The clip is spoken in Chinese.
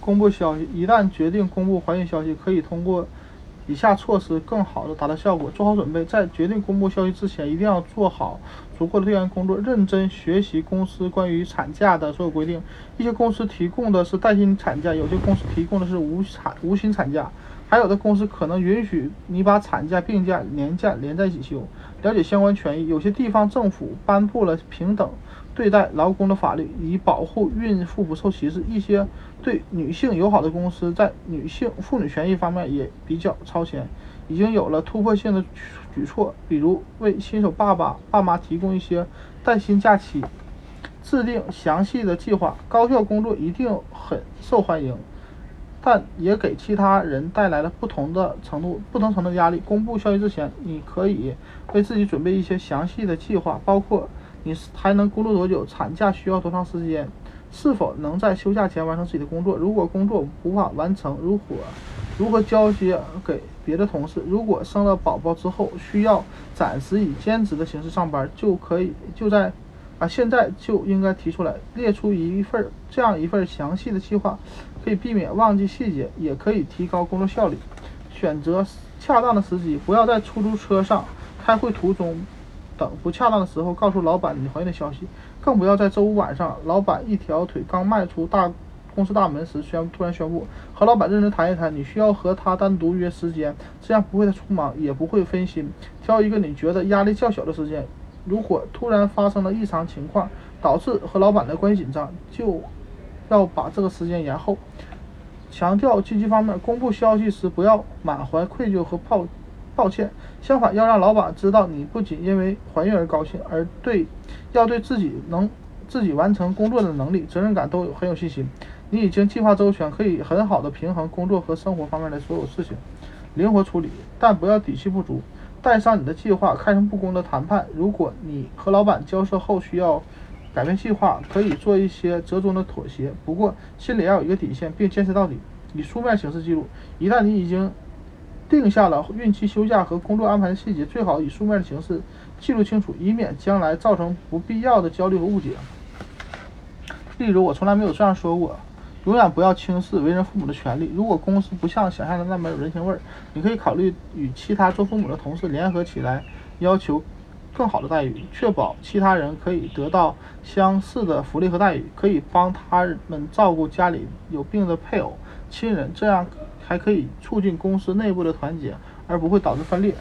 公布消息。一旦决定公布怀孕消息，可以通过以下措施更好的达到效果：做好准备，在决定公布消息之前，一定要做好足够的调研工作，认真学习公司关于产假的所有规定。一些公司提供的是带薪产假，有些公司提供的是无产无薪产假。还有的公司可能允许你把产假、病假、年假连在一起休。了解相关权益，有些地方政府颁布了平等对待劳工的法律，以保护孕妇不受歧视。一些对女性友好的公司在女性妇女权益方面也比较超前，已经有了突破性的举措，比如为新手爸爸、爸妈提供一些带薪假期，制定详细的计划。高效工作一定很受欢迎。但也给其他人带来了不同的程度、不同程度的压力。公布消息之前，你可以为自己准备一些详细的计划，包括你还能工作多久、产假需要多长时间、是否能在休假前完成自己的工作。如果工作无法完成，如何如何交接给别的同事？如果生了宝宝之后需要暂时以兼职的形式上班，就可以就在。啊，现在就应该提出来，列出一份这样一份详细的计划，可以避免忘记细节，也可以提高工作效率。选择恰当的时机，不要在出租车上、开会途中等不恰当的时候告诉老板你怀孕的消息，更不要在周五晚上，老板一条腿刚迈出大公司大门时宣突然宣布，和老板认真谈一谈，你需要和他单独约时间，这样不会太匆忙，也不会分心，挑一个你觉得压力较小的时间。如果突然发生了异常情况，导致和老板的关系紧张，就要把这个时间延后。强调积极方面，公布消息时不要满怀愧疚和抱抱歉，相反要让老板知道你不仅因为怀孕而高兴，而对要对自己能自己完成工作的能力、责任感都有很有信心。你已经计划周全，可以很好的平衡工作和生活方面的所有事情，灵活处理，但不要底气不足。带上你的计划，开诚布公的谈判。如果你和老板交涉后需要改变计划，可以做一些折中的妥协。不过心里要有一个底线，并坚持到底。以书面形式记录。一旦你已经定下了孕期休假和工作安排的细节，最好以书面的形式记录清楚，以免将来造成不必要的焦虑和误解。例如，我从来没有这样说过。永远不要轻视为人父母的权利。如果公司不像想象的那么有人情味儿，你可以考虑与其他做父母的同事联合起来，要求更好的待遇，确保其他人可以得到相似的福利和待遇。可以帮他们照顾家里有病的配偶、亲人，这样还可以促进公司内部的团结，而不会导致分裂。